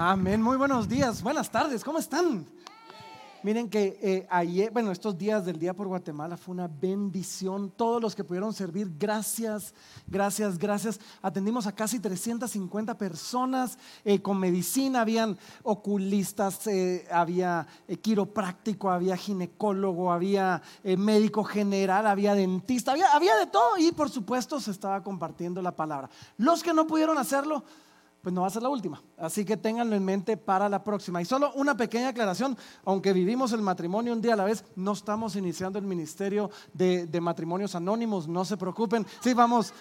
Amén, muy buenos días, buenas tardes, ¿cómo están? Miren que eh, ayer, bueno, estos días del Día por Guatemala fue una bendición. Todos los que pudieron servir, gracias, gracias, gracias. Atendimos a casi 350 personas eh, con medicina. Habían oculistas, eh, había quiropráctico, había ginecólogo, había médico general, había dentista, había, había de todo. Y por supuesto se estaba compartiendo la palabra. Los que no pudieron hacerlo, pues no va a ser la última. Así que ténganlo en mente para la próxima. Y solo una pequeña aclaración, aunque vivimos el matrimonio un día a la vez, no estamos iniciando el ministerio de, matrimonios anónimos, no se preocupen. Sí, vamos,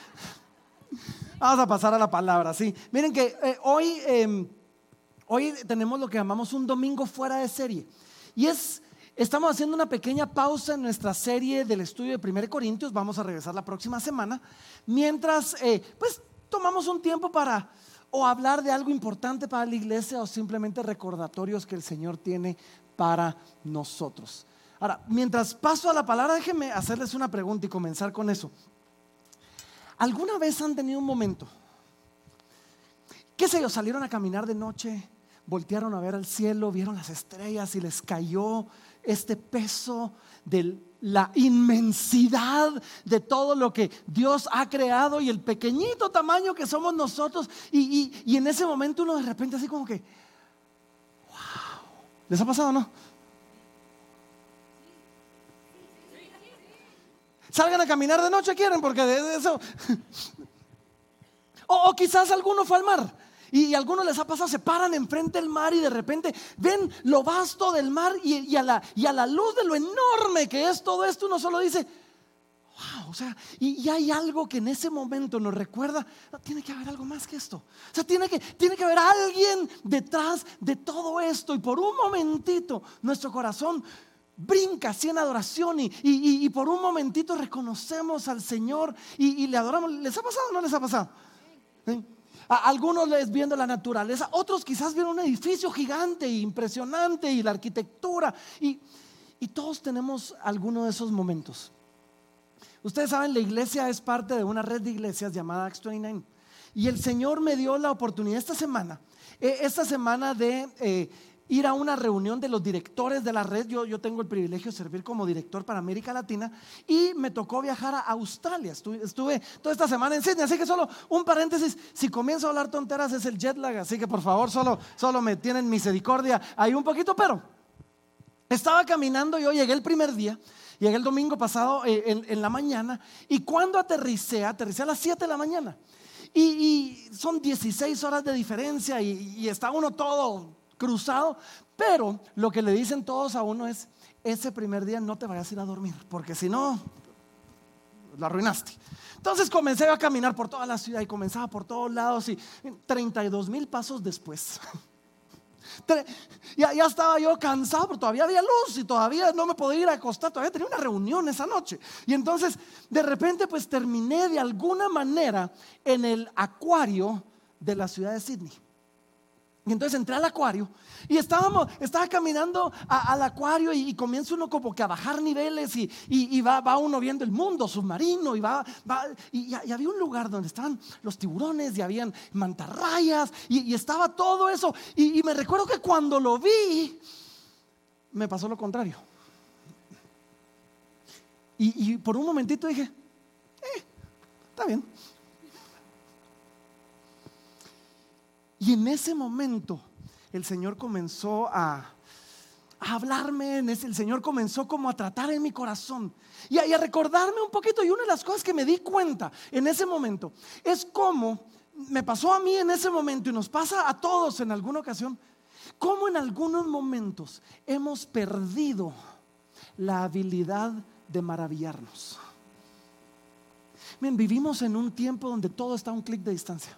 vamos a pasar a la palabra, sí. Miren que eh, hoy, em, hoy tenemos lo que llamamos un domingo fuera de serie. Y es, estamos haciendo una pequeña pausa en nuestra serie del estudio de 1 Corintios, vamos a regresar la próxima semana, mientras, eh, pues, tomamos un tiempo para o hablar de algo importante para la iglesia o simplemente recordatorios que el Señor tiene para nosotros. Ahora, mientras paso a la palabra, déjenme hacerles una pregunta y comenzar con eso. ¿Alguna vez han tenido un momento? ¿Qué sé yo? Salieron a caminar de noche, voltearon a ver al cielo, vieron las estrellas y les cayó este peso del la inmensidad de todo lo que Dios ha creado y el pequeñito tamaño que somos nosotros. Y, en ese momento uno de repente así como que, wow, ¿les ha pasado o no? Salgan a caminar de noche, quieren, porque de eso... o, o quizás alguno fue al mar y, a algunos les ha pasado, se paran enfrente del mar y de repente ven lo vasto del mar y, a la, y, a la, luz de lo enorme que es todo esto, uno solo dice, wow, o sea, y, hay algo que en ese momento nos recuerda, tiene que haber algo más que esto. O sea, tiene que, tiene que haber alguien detrás de todo esto y por un momentito nuestro corazón brinca así en adoración y, y, por un momentito reconocemos al Señor y, le adoramos. ¿Les ha pasado o no les ha pasado? Algunos les viendo la naturaleza, otros quizás vieron un edificio gigante e impresionante y la arquitectura. Y, y todos tenemos alguno de esos momentos. Ustedes saben, la iglesia es parte de una red de iglesias llamada Acts 29. Y el Señor me dio la oportunidad esta semana, eh, esta semana de eh, ir a una reunión de los directores de la red. Yo, yo tengo el privilegio de servir como director para América Latina y me tocó viajar a Australia. Estuve, toda esta semana en Sydney, así que solo un paréntesis. Si comienzo a hablar tonteras es el jet lag, así que por favor solo, solo me tienen misericordia ahí un poquito, pero estaba caminando, yo llegué el primer día. Llegué el domingo pasado eh, en, la mañana y cuando aterricé, aterricé a las 7 de la mañana. Y, son 16 horas de diferencia y, y está uno todo cruzado, pero lo que le dicen todos a uno es, ese primer día no te vayas a ir a dormir, porque si no, lo arruinaste. Entonces comencé a caminar por toda la ciudad y comenzaba por todos lados y 32 mil pasos después. Ya, ya, estaba yo cansado, pero todavía había luz y todavía no me podía ir a acostar, todavía tenía una reunión esa noche. Y entonces, de repente, pues terminé de alguna manera en el acuario de la ciudad de Sydney. Y entonces entré al acuario y estábamos, estaba caminando al acuario y, comienza uno como que a bajar niveles y, va, uno viendo el mundo submarino y va, y, había un lugar donde estaban los tiburones y habían mantarrayas y, estaba todo eso. Y, me recuerdo que cuando lo vi, me pasó lo contrario. Y, por un momentito dije, eh, está bien. Y en ese momento el Señor comenzó a, hablarme, el Señor comenzó como a tratar en mi corazón y a, recordarme un poquito. Y una de las cosas que me di cuenta en ese momento es cómo me pasó a mí en ese momento y nos pasa a todos en alguna ocasión, cómo en algunos momentos hemos perdido la habilidad de maravillarnos. Vivimos en un tiempo donde todo está a un clic de distancia.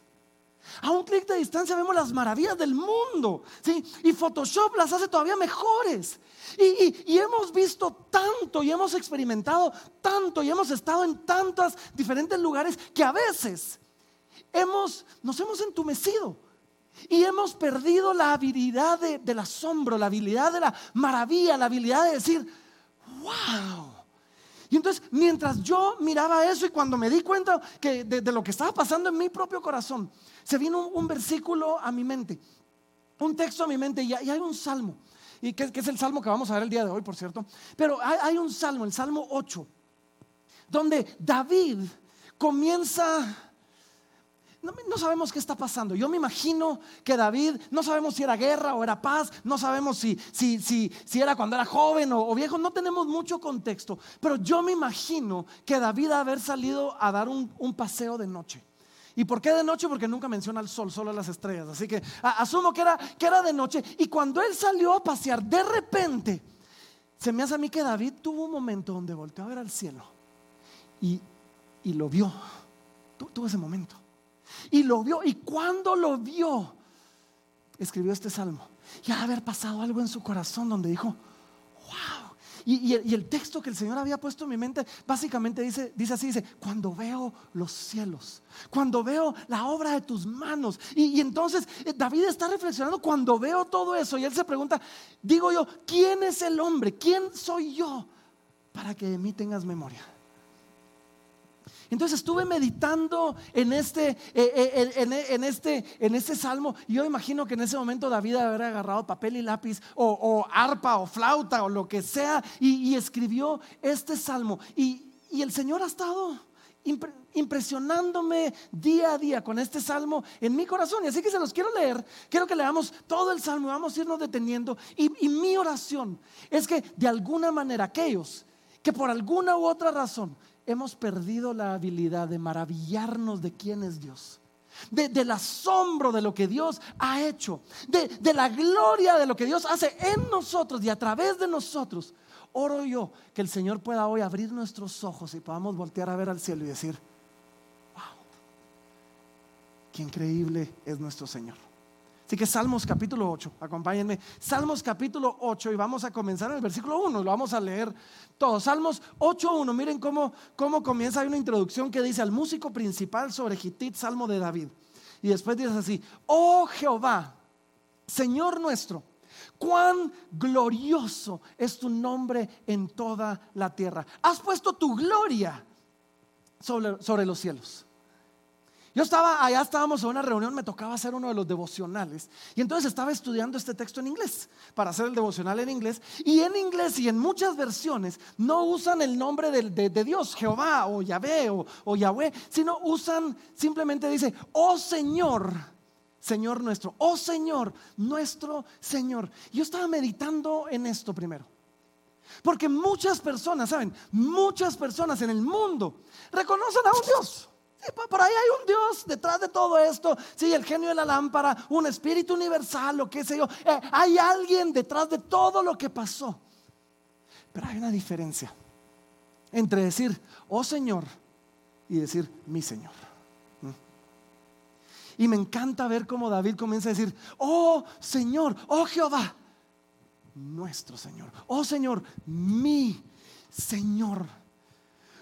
A un clic de distancia vemos las maravillas del mundo. ¿sí? Y Photoshop las hace todavía mejores. Y, hemos visto tanto y hemos experimentado tanto y hemos estado en tantos diferentes lugares que a veces hemos, nos hemos entumecido. Y hemos perdido la habilidad del asombro, la habilidad de la maravilla, la habilidad de decir, wow. Y entonces, mientras yo miraba eso y cuando me di cuenta de, lo que estaba pasando en mi propio corazón, se vino un, versículo a mi mente. un texto a mi mente y hay un salmo, y que, es el salmo que vamos a ver el día de hoy, por cierto. Pero hay, un salmo, el Salmo 8, donde David comienza... No, sabemos qué está pasando. Yo me imagino que David, no sabemos si era guerra o era paz, no sabemos si, si, si, si era cuando era joven o, viejo, no tenemos mucho contexto. Pero yo me imagino que David haber salido a dar un paseo de noche. ¿Y por qué de noche? Porque nunca menciona el sol, solo las estrellas. Así que asumo que era, que era de noche. Y cuando él salió a pasear, de repente, se me hace a mí que David tuvo un momento donde volteó a ver al cielo y, y lo vio. tuvo ese momento. Y lo vio. Y cuando lo vio, escribió este salmo. Ya haber pasado algo en su corazón donde dijo, y, el, texto que el Señor había puesto en mi mente básicamente dice, dice así, dice, cuando veo los cielos, cuando veo la obra de tus manos. Y, entonces eh, David está reflexionando cuando veo todo eso y él se pregunta, digo yo, ¿quién es el hombre? ¿Quién soy yo para que de mí tengas memoria? Entonces estuve meditando en este, eh, eh, en, este, en este salmo. Y yo imagino que en ese momento David haber agarrado papel y lápiz, o, arpa, o flauta, o lo que sea, y, escribió este salmo. Y, el Señor ha estado impresionándome día a día con este salmo en mi corazón. Y así que se los quiero leer. Quiero que leamos todo el salmo y vamos a irnos deteniendo. y mi oración es que de alguna manera aquellos que por alguna u otra razón hemos perdido la habilidad de maravillarnos de quién es Dios. del asombro de lo que Dios ha hecho, de, de la gloria de lo que Dios hace en nosotros y a través de nosotros. Oro yo que el Señor pueda hoy abrir nuestros ojos y podamos voltear a ver al cielo y decir, wow, qué increíble es nuestro Señor. Así que Salmos capítulo 8, acompáñenme. Salmos capítulo 8 y vamos a comenzar en el versículo 1, lo vamos a leer todo. Salmos 8.1, miren cómo, cómo comienza. Hay una introducción que dice al músico principal sobre Gitit, Salmo de David. Y después dice así, oh Jehová, Señor nuestro, cuán glorioso es tu nombre en toda la tierra. Has puesto tu gloria sobre, sobre los cielos. Yo estaba, allá estábamos en una reunión, me tocaba hacer uno de los devocionales. Y entonces estaba estudiando este texto en inglés, para hacer el devocional en inglés. Y en inglés y en muchas versiones no usan el nombre de, Dios, Jehová o Yahvé o, o Yahweh, sino usan, simplemente dice, oh Señor. Señor nuestro, oh Señor, nuestro Señor. Yo estaba meditando en esto primero. Porque muchas personas, ¿saben? Muchas personas en el mundo reconocen a un Dios por ahí hay un Dios detrás de todo esto. Sí, el genio de la lámpara, un espíritu universal, lo que sé yo. Eh, hay alguien detrás de todo lo que pasó. Pero hay una diferencia entre decir, oh Señor, y decir, mi Señor. ¿Mm? Y me encanta ver cómo David comienza a decir, oh Señor, oh Jehová, nuestro Señor, oh Señor, mi Señor.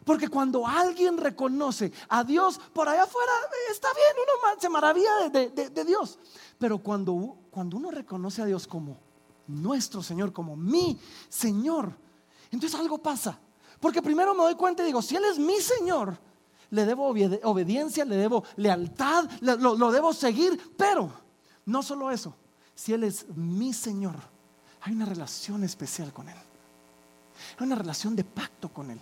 Porque cuando alguien reconoce a Dios por allá afuera, está bien, uno se maravilla de, Dios. Pero cuando, cuando uno reconoce a Dios como nuestro Señor, como mi Señor, entonces algo pasa. Porque primero me doy cuenta y digo, si Él es mi Señor, le debo obediencia, le debo lealtad, lo, lo debo seguir. Pero no solo eso, si Él es mi Señor, hay una relación especial con Él. Hay una relación de pacto con Él.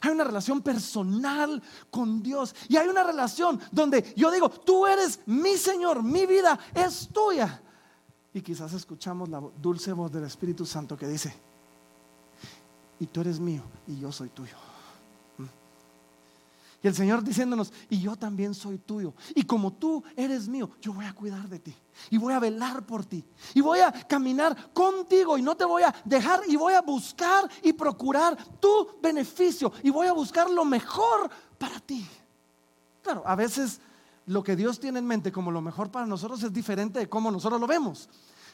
Hay una relación personal con Dios. Y hay una relación donde yo digo, tú eres mi Señor, mi vida es tuya. Y quizás escuchamos la dulce voz del Espíritu Santo que dice, y tú eres mío y yo soy tuyo. Y el Señor diciéndonos, y yo también soy tuyo. Y como tú eres mío, yo voy a cuidar de ti. Y voy a velar por ti. Y voy a caminar contigo. Y no te voy a dejar. Y voy a buscar y procurar tu beneficio. Y voy a buscar lo mejor para ti. Claro, a veces lo que Dios tiene en mente como lo mejor para nosotros es diferente de cómo nosotros lo vemos.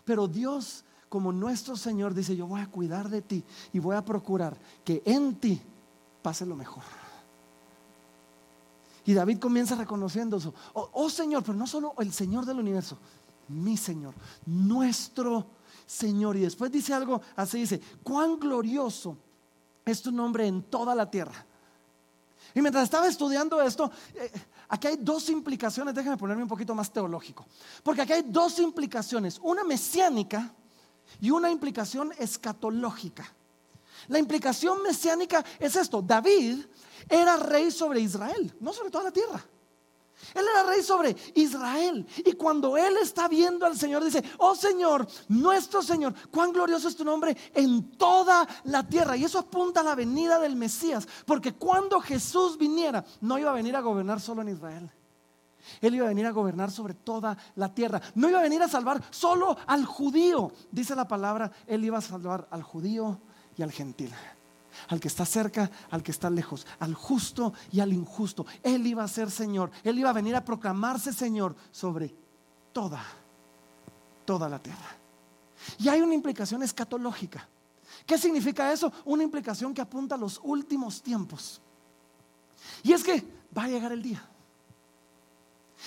Pero Dios, como nuestro Señor, dice, yo voy a cuidar de ti. Y voy a procurar que en ti pase lo mejor. Y David comienza reconociendo eso. Oh, oh, Señor, pero no solo el Señor del universo, mi Señor, nuestro Señor. Y después dice algo así, dice, cuán glorioso es tu nombre en toda la tierra. Y mientras estaba estudiando esto, eh, aquí hay dos implicaciones, déjame ponerme un poquito más teológico, porque aquí hay dos implicaciones, una mesiánica y una implicación escatológica. La implicación mesiánica es esto, David era rey sobre Israel, no sobre toda la tierra. Él era rey sobre Israel. Y cuando él está viendo al Señor, dice, oh Señor, nuestro Señor, cuán glorioso es tu nombre en toda la tierra. Y eso apunta a la venida del Mesías. Porque cuando Jesús viniera, no iba a venir a gobernar solo en Israel. Él iba a venir a gobernar sobre toda la tierra. No iba a venir a salvar solo al judío. Dice la palabra, Él iba a salvar al judío y al gentil al que está cerca, al que está lejos, al justo y al injusto. Él iba a ser Señor, Él iba a venir a proclamarse Señor sobre toda, toda la tierra. Y hay una implicación escatológica. ¿Qué significa eso? Una implicación que apunta a los últimos tiempos. Y es que va a llegar el día.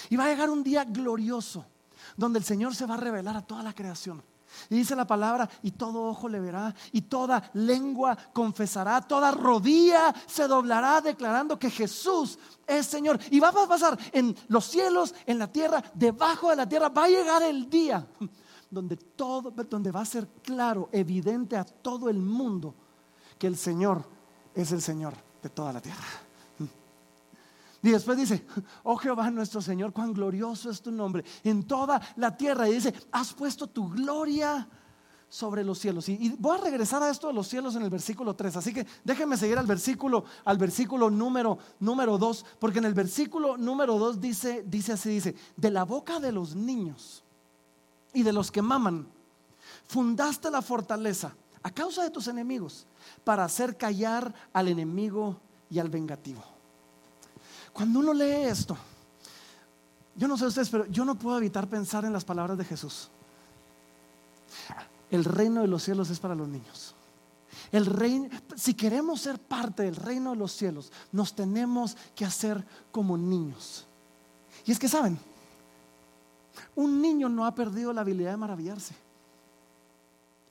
Y va a llegar un día glorioso, donde el Señor se va a revelar a toda la creación. Y dice la palabra, y todo ojo le verá, y toda lengua confesará, toda rodilla se doblará declarando que Jesús es Señor. Y va a pasar en los cielos, en la tierra, debajo de la tierra. Va a llegar el día donde todo, donde va a ser claro, evidente a todo el mundo que el Señor es el Señor de toda la tierra. Y después dice, oh Jehová nuestro Señor, cuán glorioso es tu nombre en toda la tierra. Y dice, has puesto tu gloria sobre los cielos. Y, voy a regresar a esto de los cielos en el versículo 3. Así que déjenme seguir al versículo, al versículo número, número 2, porque en el versículo número 2 dice, dice así, dice, de la boca de los niños y de los que maman, fundaste la fortaleza a causa de tus enemigos para hacer callar al enemigo y al vengativo. Cuando uno lee esto, yo no sé ustedes, pero yo no puedo evitar pensar en las palabras de Jesús. El reino de los cielos es para los niños. El reino, si queremos ser parte del reino de los cielos, nos tenemos que hacer como niños. Y es que saben, un niño no ha perdido la habilidad de maravillarse.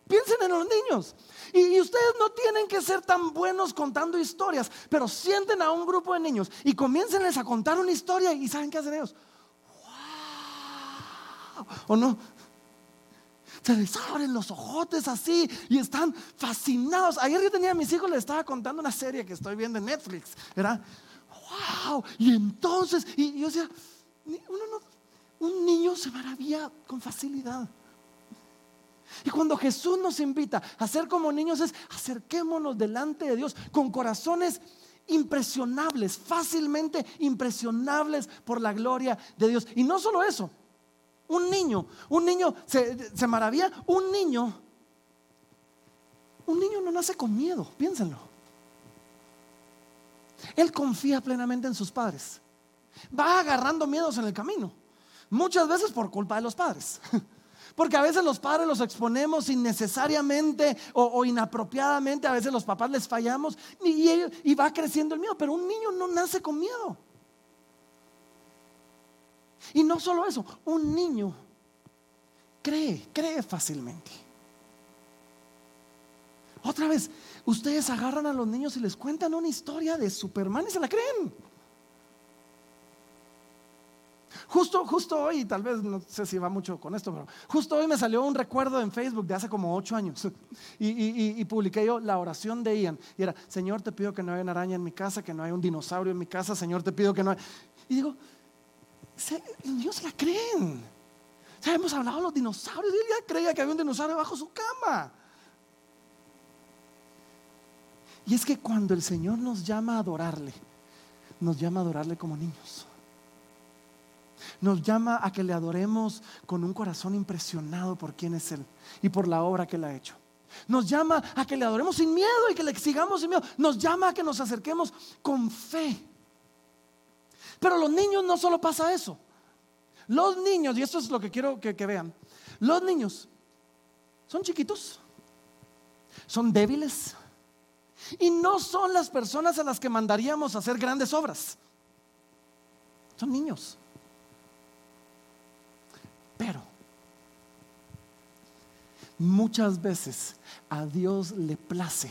Piensen en los niños. Y, ustedes no tienen que ser tan buenos contando historias, pero sienten a un grupo de niños y comiencenles a contar una historia y ¿saben qué hacen ellos? ¡Wow! ¿O no? Se les abren los ojotes así y están fascinados. Ayer yo tenía a mis hijos, les estaba contando una serie que estoy viendo en Netflix, ¿verdad? ¡Wow! Y entonces, y, yo decía, un niño se maravilla con facilidad. Y cuando Jesús nos invita a ser como niños es acerquémonos delante de Dios con corazones impresionables, fácilmente impresionables por la gloria de Dios. Y no solo eso, un niño, un niño se, maravilla, un niño, un niño no nace con miedo, piénsenlo. Él confía plenamente en sus padres. Va agarrando miedos en el camino, muchas veces por culpa de los padres. Porque a veces los padres los exponemos innecesariamente o, inapropiadamente, a veces los papás les fallamos y, y va creciendo el miedo, pero un niño no nace con miedo. Y no solo eso, un niño cree, cree fácilmente. Otra vez, ustedes agarran a los niños y les cuentan una historia de Superman y se la creen. Justo, justo hoy, tal vez no sé si va mucho con esto, pero justo hoy me salió un recuerdo en Facebook de hace como ocho años y, publiqué yo la oración de Ian. Y era, Señor, te pido que no haya una araña en mi casa, que no haya un dinosaurio en mi casa, Señor, te pido que no haya... Y digo, los niños la creen. Ya hemos hablado de los dinosaurios él ya creía que había un dinosaurio bajo su cama. Y es que cuando el Señor nos llama a adorarle, nos llama a adorarle como niños. Nos llama a que le adoremos con un corazón impresionado por quién es Él y por la obra que Él ha hecho. Nos llama a que le adoremos sin miedo y que le exigamos sin miedo. Nos llama a que nos acerquemos con fe. Pero los niños no solo pasa eso. Los niños, y esto es lo que quiero que, que vean, los niños son chiquitos, son débiles y no son las personas a las que mandaríamos a hacer grandes obras. Son niños. Pero muchas veces a Dios le place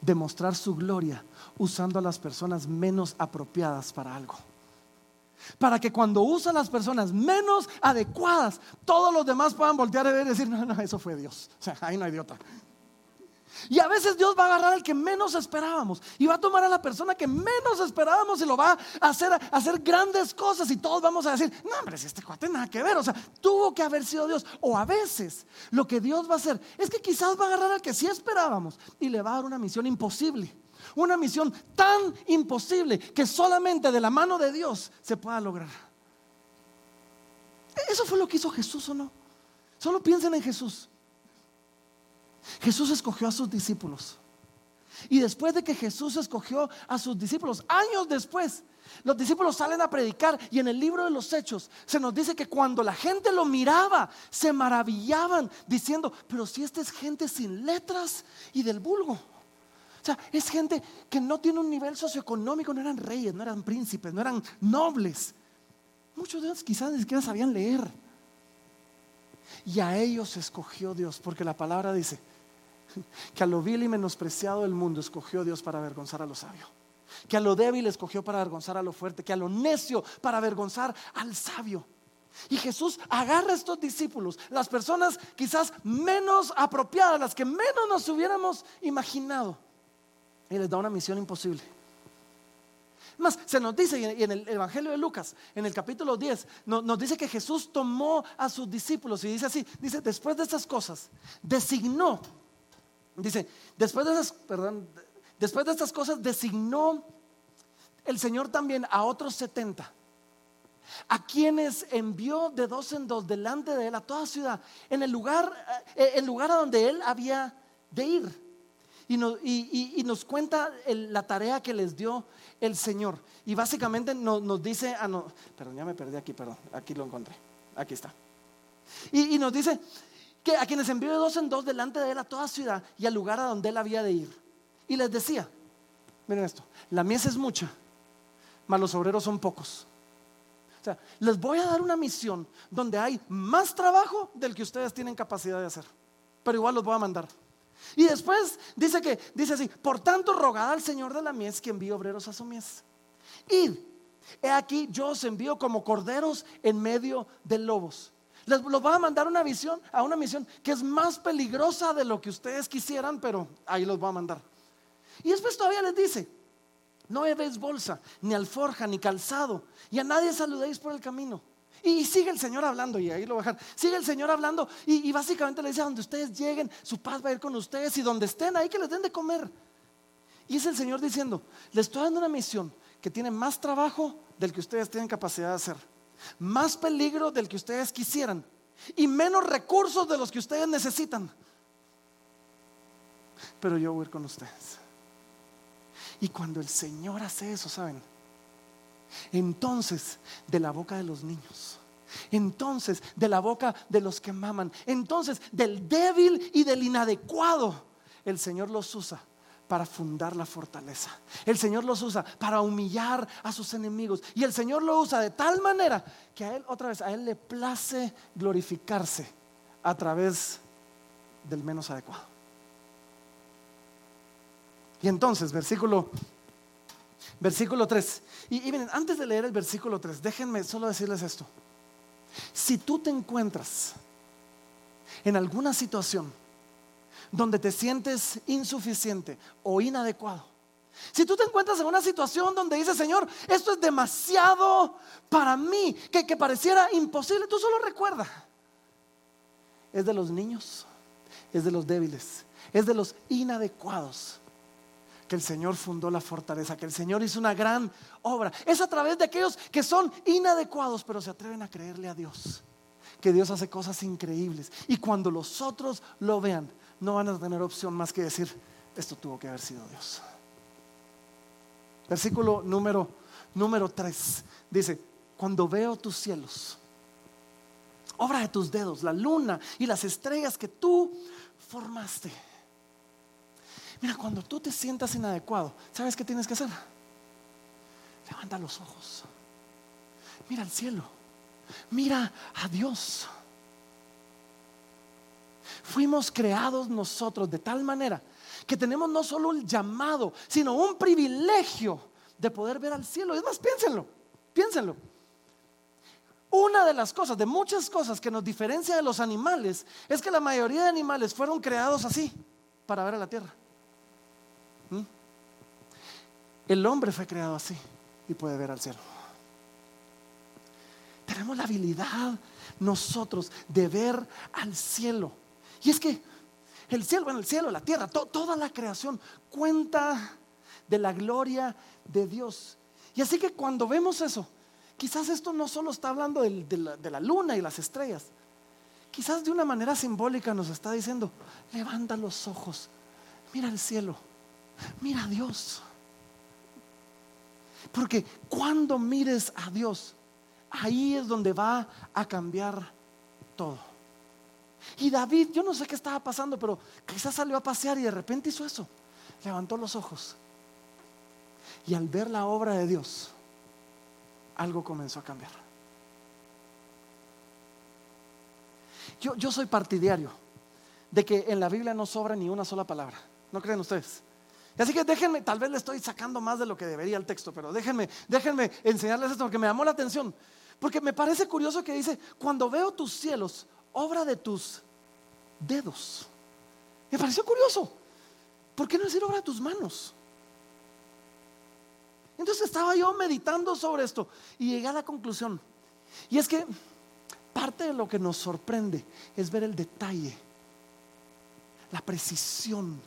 demostrar su gloria usando a las personas menos apropiadas para algo. para que cuando usan las personas menos adecuadas, todos los demás puedan voltear y decir, no, no, eso fue Dios. O sea, ahí no hay de otra. Y a veces Dios va a agarrar al que menos esperábamos y va a tomar a la persona que menos esperábamos y lo va a hacer, hacer grandes cosas y todos vamos a decir, no hombre, si este cuate nada que ver, o sea, tuvo que haber sido Dios. O a veces lo que Dios va a hacer es que quizás va a agarrar al que sí esperábamos y le va a dar una misión imposible. Una misión tan imposible que solamente de la mano de Dios se pueda lograr. Eso fue lo que hizo Jesús o no. Solo piensen en Jesús. Jesús escogió a sus discípulos. Y después de que Jesús escogió a sus discípulos, años después, los discípulos salen a predicar y en el libro de los hechos se nos dice que cuando la gente lo miraba, se maravillaban diciendo, pero si esta es gente sin letras y del vulgo. O sea, es gente que no tiene un nivel socioeconómico, no eran reyes, no eran príncipes, no eran nobles. Muchos de ellos quizás ni siquiera sabían leer. Y a ellos escogió Dios, porque la palabra dice, que a lo vil y menospreciado del mundo escogió Dios para avergonzar a lo sabio. Que a lo débil escogió para avergonzar a lo fuerte. Que a lo necio para avergonzar al sabio. Y Jesús agarra a estos discípulos, las personas quizás menos apropiadas, las que menos nos hubiéramos imaginado. Y les da una misión imposible. Más, se nos dice en el Evangelio de Lucas, en el capítulo 10, nos dice que Jesús tomó a sus discípulos y dice así, dice, después de estas cosas, designó Dice, después de esas, perdón, después de estas cosas designó el Señor también a otros 70 a quienes envió de dos en dos delante de él a toda ciudad, en el lugar, eh, el lugar a donde él había de ir. Y nos, cuenta la tarea que les dio el Señor. Y básicamente nos, dice, ah, perdón, ya me perdí aquí, perdón, aquí lo encontré, aquí está. y nos dice, que a quienes envió de dos en dos delante de él a toda ciudad y al lugar a donde él había de ir. Y les decía, miren esto, la mies es mucha, mas los obreros son pocos. O sea, les voy a dar una misión donde hay más trabajo del que ustedes tienen capacidad de hacer, pero igual los voy a mandar. Y después dice que, dice así, por tanto rogad al Señor de la mies que envíe obreros a su mies. Id, he aquí yo os envío como corderos en medio de lobos. Les los va a mandar una visión, a una misión que es más peligrosa de lo que ustedes quisieran, pero ahí los va a mandar. Y después todavía les dice, no llevéis bolsa, ni alforja, ni calzado, y a nadie saludéis por el camino. Y, sigue el Señor hablando, y ahí lo dejar. Sigue el Señor hablando, y, y básicamente le dice, a donde ustedes lleguen, su paz va a ir con ustedes, y donde estén, ahí que les den de comer. Y es el Señor diciendo, les estoy dando una misión que tiene más trabajo del que ustedes tienen capacidad de hacer más peligro del que ustedes quisieran y menos recursos de los que ustedes necesitan. Pero yo voy a ir con ustedes. Y cuando el Señor hace eso, ¿saben? Entonces, de la boca de los niños, entonces de la boca de los que maman, entonces del débil y del inadecuado, el Señor los usa para fundar la fortaleza. El Señor los usa para humillar a sus enemigos. Y el Señor lo usa de tal manera que a Él, otra vez, a Él le place glorificarse a través del menos adecuado. Y entonces, versículo, versículo 3. Y, y miren, antes de leer el versículo 3, déjenme solo decirles esto. Si tú te encuentras en alguna situación donde te sientes insuficiente o inadecuado. Si tú te encuentras en una situación donde dices, Señor, esto es demasiado para mí, que, que pareciera imposible, tú solo recuerda, es de los niños, es de los débiles, es de los inadecuados que el Señor fundó la fortaleza, que el Señor hizo una gran obra. Es a través de aquellos que son inadecuados, pero se atreven a creerle a Dios, que Dios hace cosas increíbles. Y cuando los otros lo vean, no van a tener opción más que decir, esto tuvo que haber sido Dios. Versículo número, número 3 dice, cuando veo tus cielos, obra de tus dedos, la luna y las estrellas que tú formaste. Mira, cuando tú te sientas inadecuado, ¿sabes qué tienes que hacer? Levanta los ojos. Mira al cielo. Mira a Dios. Fuimos creados nosotros de tal manera que tenemos no solo el llamado, sino un privilegio de poder ver al cielo. Es más, piénsenlo, piénsenlo. Una de las cosas, de muchas cosas que nos diferencia de los animales, es que la mayoría de animales fueron creados así, para ver a la tierra. ¿Mm? El hombre fue creado así y puede ver al cielo. Tenemos la habilidad nosotros de ver al cielo. Y es que el cielo, bueno, el cielo, la tierra, toda la creación cuenta de la gloria de Dios. Y así que cuando vemos eso, quizás esto no solo está hablando de, la, de la luna y las estrellas, quizás de una manera simbólica nos está diciendo, levanta los ojos, mira el cielo, mira a Dios. Porque cuando mires a Dios, ahí es donde va a cambiar todo. Y David, yo no sé qué estaba pasando, pero quizás salió a pasear y de repente hizo eso. Levantó los ojos. Y al ver la obra de Dios, algo comenzó a cambiar. Yo, yo soy partidario de que en la Biblia no sobra ni una sola palabra. ¿No creen ustedes? Así que déjenme, tal vez le estoy sacando más de lo que debería el texto, pero déjenme, déjenme enseñarles esto porque me llamó la atención. Porque me parece curioso que dice, cuando veo tus cielos, obra de tus dedos. Me pareció curioso. ¿Por qué no decir obra de tus manos? Entonces estaba yo meditando sobre esto y llegué a la conclusión. Y es que parte de lo que nos sorprende es ver el detalle, la precisión.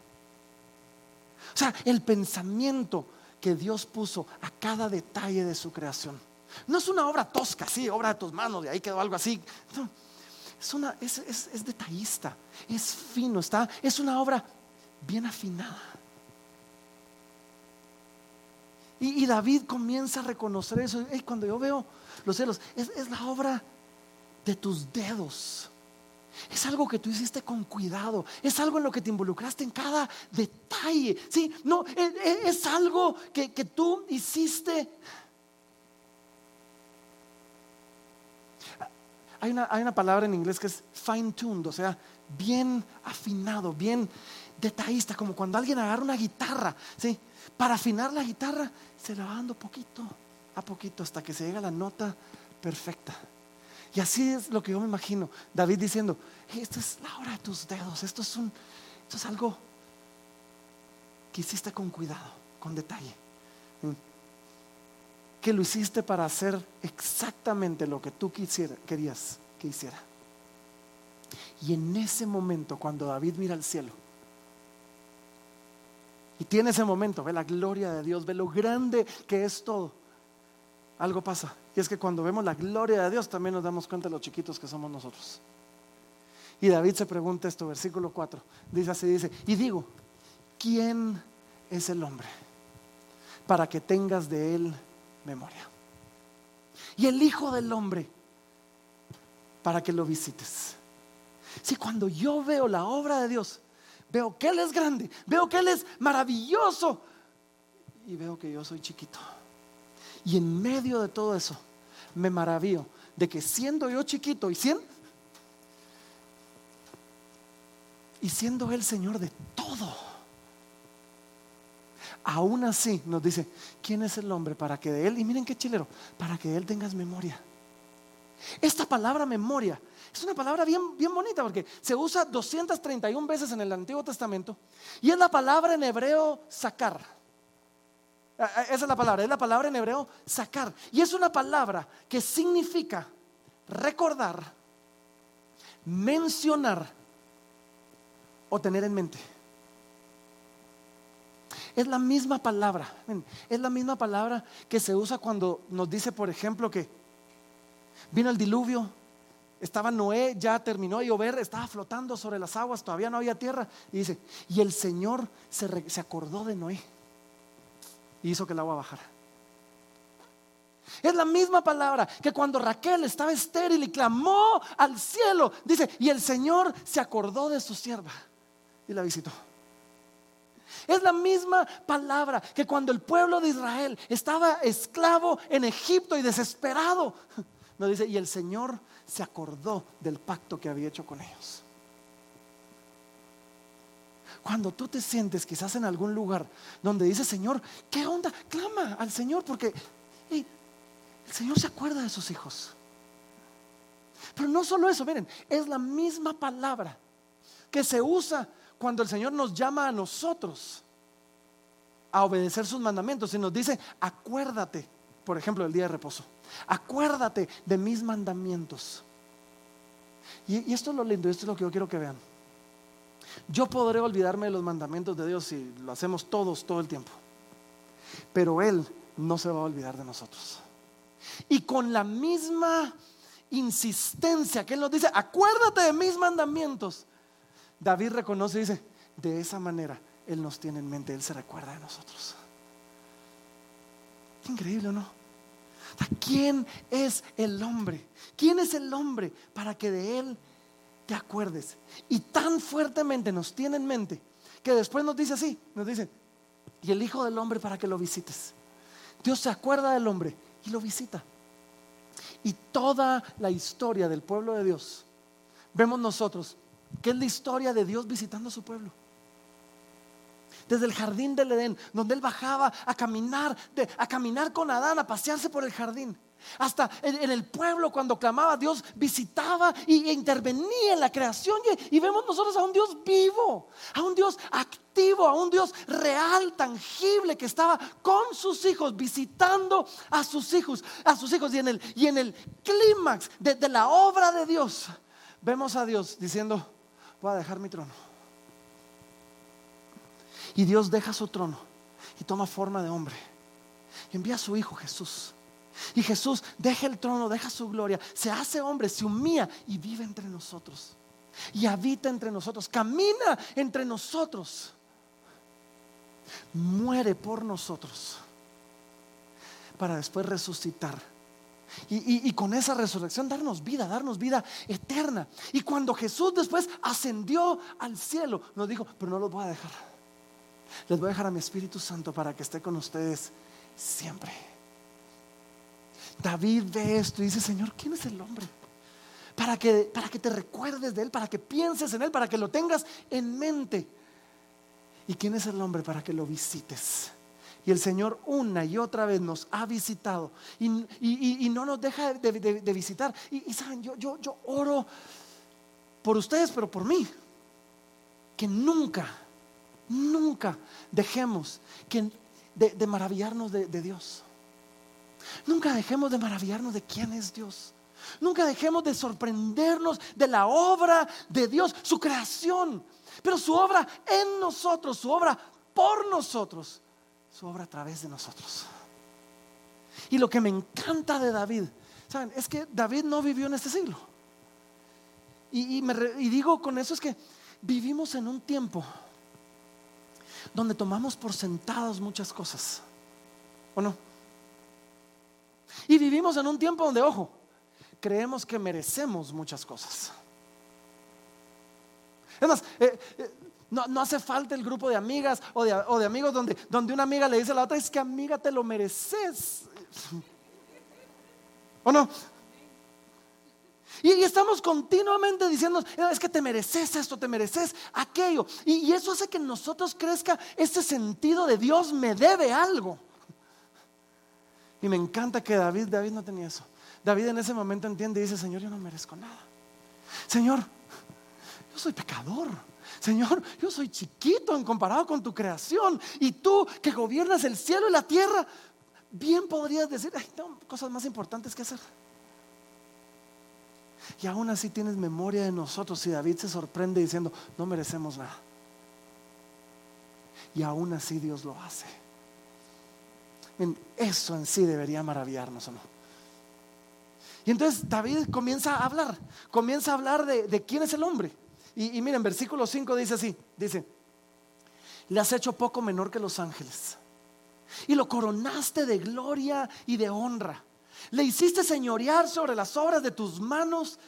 O sea, el pensamiento que Dios puso a cada detalle de su creación. No es una obra tosca, sí, obra de tus manos, de ahí quedó algo así. Es, una, es, detallista, es fino, está, es una obra bien afinada. Y, David comienza a reconocer eso. Y cuando yo veo los cielos, es, es la obra de tus dedos. Es algo que tú hiciste con cuidado. Es algo en lo que te involucraste en cada detalle. Sí, no, es, algo que, que tú hiciste Hay una, palabra en inglés que es fine-tuned, o sea, bien afinado, bien detallista, como cuando alguien agarra una guitarra, ¿sí? Para afinar la guitarra se la va dando poquito a poquito hasta que se llega a la nota perfecta. Y así es lo que yo me imagino. David diciendo, esto es la hora de tus dedos, esto es, un, esto es algo que hiciste con cuidado, con detalle que lo hiciste para hacer exactamente lo que tú querías que hiciera. Y en ese momento, cuando David mira al cielo, y tiene ese momento, ve la gloria de Dios, ve lo grande que es todo, algo pasa. Y es que cuando vemos la gloria de Dios, también nos damos cuenta de los chiquitos que somos nosotros. Y David se pregunta esto, versículo 4, dice así, dice, y digo, ¿quién es el hombre para que tengas de él memoria. Y el Hijo del Hombre para que lo visites. Si cuando yo veo la obra de Dios, veo que Él es grande, veo que Él es maravilloso y veo que yo soy chiquito. Y en medio de todo eso, me maravillo de que siendo yo chiquito y siendo, y siendo Él Señor de todo, aún así nos dice, ¿quién es el hombre para que de él, y miren qué chilero, para que de él tengas memoria? Esta palabra memoria es una palabra bien, bien bonita porque se usa 231 veces en el Antiguo Testamento y es la palabra en hebreo sacar. Esa es la palabra, es la palabra en hebreo sacar. Y es una palabra que significa recordar, mencionar o tener en mente. Es la misma palabra. Es la misma palabra que se usa cuando nos dice, por ejemplo, que vino el diluvio, estaba Noé, ya terminó de llover, estaba flotando sobre las aguas, todavía no había tierra. Y dice, y el Señor se, se acordó de Noé y hizo que el agua bajara. Es la misma palabra que cuando Raquel estaba estéril y clamó al cielo, dice, y el Señor se acordó de su sierva y la visitó. Es la misma palabra que cuando el pueblo de Israel estaba esclavo en Egipto y desesperado, nos dice, y el Señor se acordó del pacto que había hecho con ellos. Cuando tú te sientes quizás en algún lugar donde dice Señor, ¿qué onda? Clama al Señor porque el Señor se acuerda de sus hijos. Pero no solo eso, miren, es la misma palabra que se usa cuando el Señor nos llama a nosotros a obedecer sus mandamientos y nos dice, acuérdate, por ejemplo, del día de reposo, acuérdate de mis mandamientos. Y, esto es lo lindo, esto es lo que yo quiero que vean. Yo podré olvidarme de los mandamientos de Dios si lo hacemos todos todo el tiempo, pero Él no se va a olvidar de nosotros. Y con la misma insistencia que Él nos dice, acuérdate de mis mandamientos, David reconoce y dice, de esa manera Él nos tiene en mente, Él se recuerda de nosotros. increíble, ¿no? ¿Quién es el hombre? ¿Quién es el hombre para que de Él te acuerdes? Y tan fuertemente nos tiene en mente que después nos dice así, nos dice, y el Hijo del Hombre para que lo visites. Dios se acuerda del hombre y lo visita. Y toda la historia del pueblo de Dios, vemos nosotros que es la historia de Dios visitando a su pueblo. Desde el jardín del Edén, donde él bajaba a caminar, a caminar con Adán, a pasearse por el jardín. Hasta en, el pueblo cuando clamaba, Dios visitaba e intervenía en la creación. Y, y, vemos nosotros a un Dios vivo, a un Dios activo, a un Dios real, tangible, que estaba con sus hijos, visitando a sus hijos, a sus hijos. Y en el, y el clímax de la obra de Dios, vemos a Dios diciendo, voy a dejar mi trono. Y Dios deja su trono y toma forma de hombre. Y envía a su Hijo Jesús y Jesús deja el trono, deja su gloria, se hace hombre, se humilla y vive entre nosotros. Y habita entre nosotros, camina entre nosotros. Muere por nosotros para después resucitar. Y, con esa resurrección darnos vida, darnos vida eterna. Y cuando Jesús después ascendió al cielo, nos dijo, pero no los voy a dejar. Les voy a dejar a mi Espíritu Santo para que esté con ustedes siempre. David ve esto y dice, Señor, ¿quién es el hombre? Para que, para que te recuerdes de él, para que pienses en él, para que lo tengas en mente. ¿Y quién es el hombre para que lo visites? Y el Señor una y otra vez nos ha visitado y, no nos deja de, visitar. Y, saben, yo, yo, oro por ustedes, pero por mí. Que nunca, nunca dejemos de, maravillarnos de Dios. Nunca dejemos de maravillarnos de quién es Dios. Nunca dejemos de sorprendernos de la obra de Dios, su creación. Pero su obra en nosotros, su obra por nosotros, su obra a través de nosotros. Y lo que me encanta de David, ¿saben? Es que David no vivió en este siglo. Y, y digo con eso es que vivimos en un tiempo donde tomamos por sentados muchas cosas. ¿O no? Y vivimos en un tiempo donde, ojo, creemos que merecemos muchas cosas. Es más, eh, eh, no, hace falta el grupo de amigas o de, amigos donde, donde una amiga le dice a la otra, es que amiga te lo mereces. ¿O no? Y, estamos continuamente diciendo, es que te mereces esto, te mereces aquello. Y, eso hace que en nosotros crezca ese sentido de Dios me debe algo. Y me encanta que David, David no tenía eso. David en ese momento entiende y dice, Señor, yo no merezco nada. Señor, yo soy pecador. Señor, yo soy chiquito en comparado con tu creación. Y tú que gobiernas el cielo y la tierra, bien podrías decir, hay cosas más importantes que hacer. Y aún así tienes memoria de nosotros y David se sorprende diciendo, no merecemos nada. Y aún así Dios lo hace. Eso en sí debería maravillarnos, ¿o no? Y entonces David comienza a hablar, comienza a hablar de, quién es el hombre. Y, miren, versículo 5 dice así, dice, le has hecho poco menor que los ángeles. Y lo coronaste de gloria y de honra. Le hiciste señorear sobre las obras de tus manos.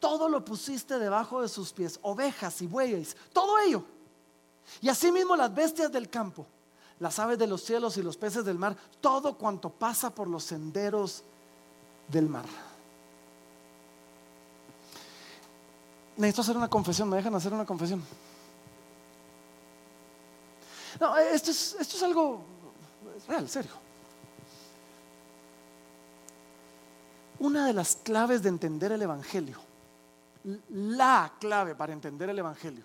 Todo lo pusiste debajo de sus pies, ovejas y bueyes, todo ello. Y asimismo las bestias del campo las aves de los cielos y los peces del mar, todo cuanto pasa por los senderos del mar. Necesito hacer una confesión, me dejan hacer una confesión. No, esto es, esto es algo real, serio. una de las claves de entender el Evangelio, la clave para entender el Evangelio,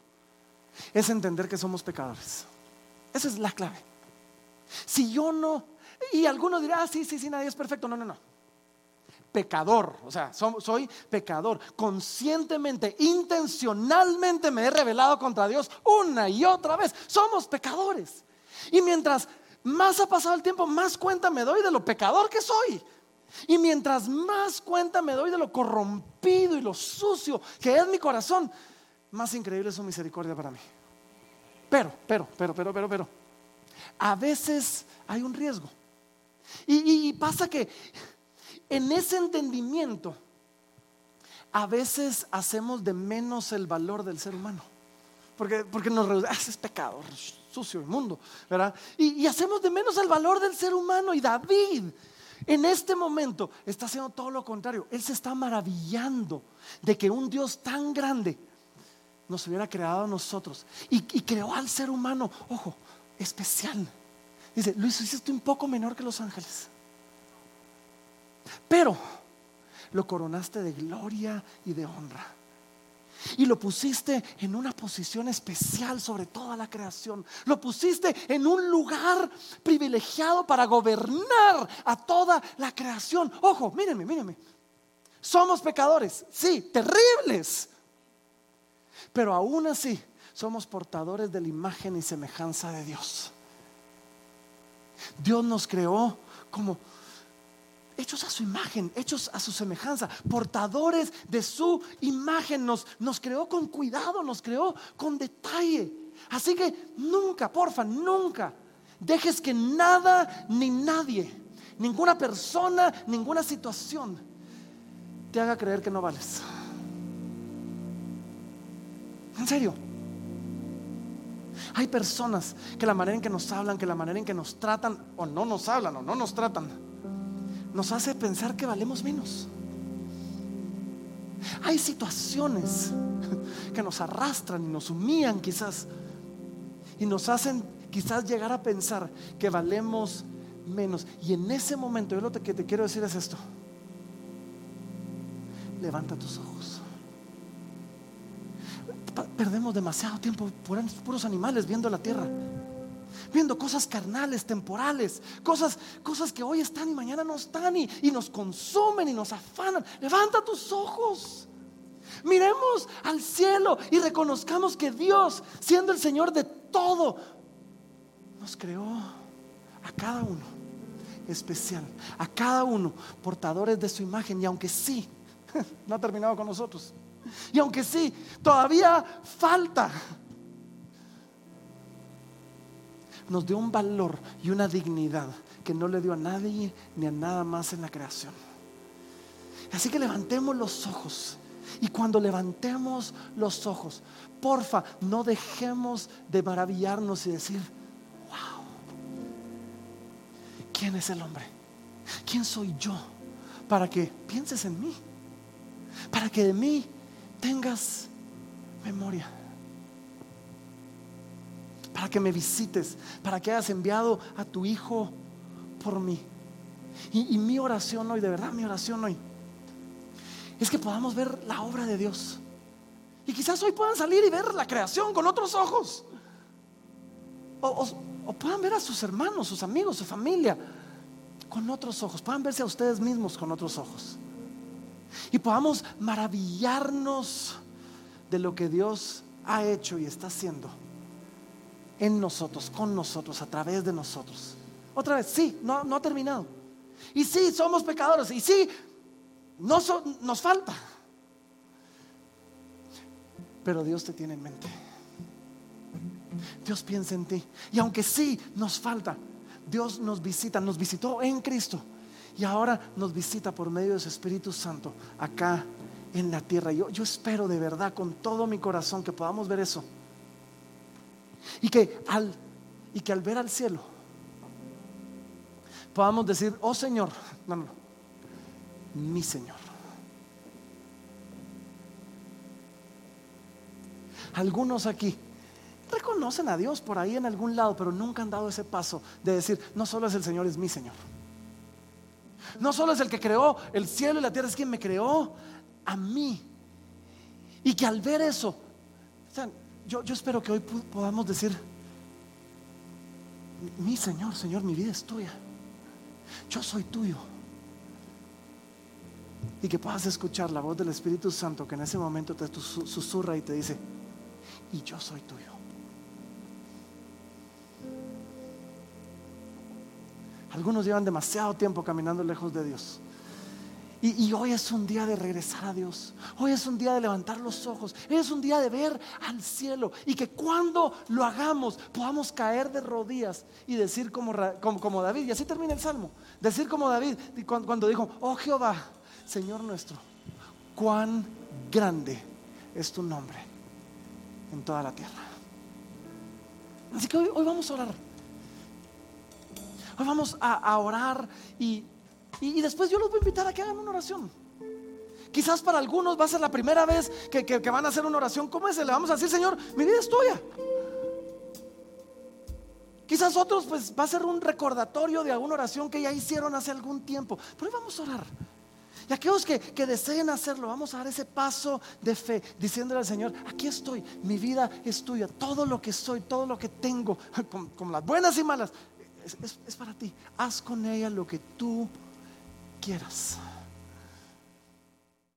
es entender que somos pecadores. Esa es la clave. Si yo no, y alguno dirá, ah, sí, sí, sí, nadie es perfecto. No, no, no. Pecador, o sea, soy pecador. Conscientemente, intencionalmente me he rebelado contra Dios una y otra vez. Somos pecadores. Y mientras más ha pasado el tiempo, más cuenta me doy de lo pecador que soy. Y mientras más cuenta me doy de lo corrompido y lo sucio que es mi corazón, más increíble es su misericordia para mí. Pero, pero, pero, pero, pero, pero, a veces hay un riesgo. Y, pasa que en ese entendimiento, a veces hacemos de menos el valor del ser humano. Porque, porque nos ah, es pecado, sucio, inmundo, ¿verdad? Y, hacemos de menos el valor del ser humano. Y David, en este momento, está haciendo todo lo contrario. Él se está maravillando de que un Dios tan grande nos hubiera creado a nosotros y, creó al ser humano, ojo, especial. Dice, Luis, hiciste un poco menor que los ángeles. Pero lo coronaste de gloria y de honra. Y lo pusiste en una posición especial sobre toda la creación. Lo pusiste en un lugar privilegiado para gobernar a toda la creación. Ojo, mírenme, mírenme. Somos pecadores, sí, terribles. Pero aún así somos portadores de la imagen y semejanza de Dios. Dios nos creó como hechos a su imagen, hechos a su semejanza, portadores de su imagen. Nos, nos creó con cuidado, nos creó con detalle. Así que nunca, porfa, nunca dejes que nada ni nadie, ninguna persona, ninguna situación te haga creer que no vales. En serio. Hay personas que la manera en que nos hablan, que la manera en que nos tratan, o no nos hablan, o no nos tratan, nos hace pensar que valemos menos. Hay situaciones que nos arrastran y nos humillan quizás y nos hacen quizás llegar a pensar que valemos menos. Y en ese momento yo lo que te quiero decir es esto. Levanta tus ojos perdemos demasiado tiempo puros animales viendo la tierra. Viendo cosas carnales, temporales, cosas, cosas que hoy están y mañana no están y, y nos consumen y nos afanan. Levanta tus ojos. Miremos al cielo y reconozcamos que Dios, siendo el Señor de todo, nos creó a cada uno especial, a cada uno portadores de su imagen. Y aunque sí, no ha terminado con nosotros. Y aunque sí, todavía falta, nos dio un valor y una dignidad que no le dio a nadie ni a nada más en la creación. Así que levantemos los ojos. Y cuando levantemos los ojos, porfa, no dejemos de maravillarnos y decir, wow, ¿quién es el hombre? ¿Quién soy yo? Para que pienses en mí, para que de mí tengas memoria. Para que me visites, para que hayas enviado a tu Hijo por mí. Y, mi oración hoy, de verdad mi oración hoy, es que podamos ver la obra de Dios. Y quizás hoy puedan salir y ver la creación con otros ojos. O, o, puedan ver a sus hermanos, sus amigos, su familia con otros ojos. Puedan verse a ustedes mismos con otros ojos y podamos maravillarnos de lo que Dios ha hecho y está haciendo en nosotros, con nosotros, a través de nosotros. Otra vez, sí, no, no ha terminado. Y sí, somos pecadores. Y sí, no nos falta. Pero Dios te tiene en mente. Dios piensa en ti. Y aunque sí nos falta, Dios nos visita, nos visitó en Cristo y ahora nos visita por medio de su Espíritu Santo acá en la tierra. Yo, yo espero de verdad con todo mi corazón que podamos ver eso. Y que al, y que al ver al cielo podamos decir, oh Señor, no, no, mi Señor. Algunos aquí reconocen a Dios por ahí en algún lado, pero nunca han dado ese paso de decir, no solo es el Señor, es mi Señor. no solo es el que creó el cielo y la tierra, es quien me creó a mí. Y que al ver eso, yo, yo espero que hoy podamos decir, mi Señor, Señor, mi vida es tuya. Yo soy tuyo. Y que puedas escuchar la voz del Espíritu Santo que en ese momento te susurra y te dice, y yo soy tuyo. Algunos llevan demasiado tiempo caminando lejos de Dios. Y, hoy es un día de regresar a Dios. Hoy es un día de levantar los ojos. es un día de ver al cielo. Y que cuando lo hagamos podamos caer de rodillas y decir como, como, David. Y así termina el salmo. Decir como David cuando dijo, oh Jehová, Señor nuestro, cuán grande es tu nombre en toda la tierra. Así que hoy, vamos a orar. Hoy vamos a, orar y, después yo los voy a invitar a que hagan una oración. Quizás para algunos va a ser la primera vez que, que, van a hacer una oración como esa. Le vamos a decir, Señor, mi vida es tuya. Quizás otros, pues va a ser un recordatorio de alguna oración que ya hicieron hace algún tiempo. Pero hoy vamos a orar. Y aquellos que, deseen hacerlo, vamos a dar ese paso de fe, diciéndole al Señor, aquí estoy, mi vida es tuya, todo lo que soy, todo lo que tengo, con, las buenas y malas, es para ti. Haz con ella lo que tú quieras.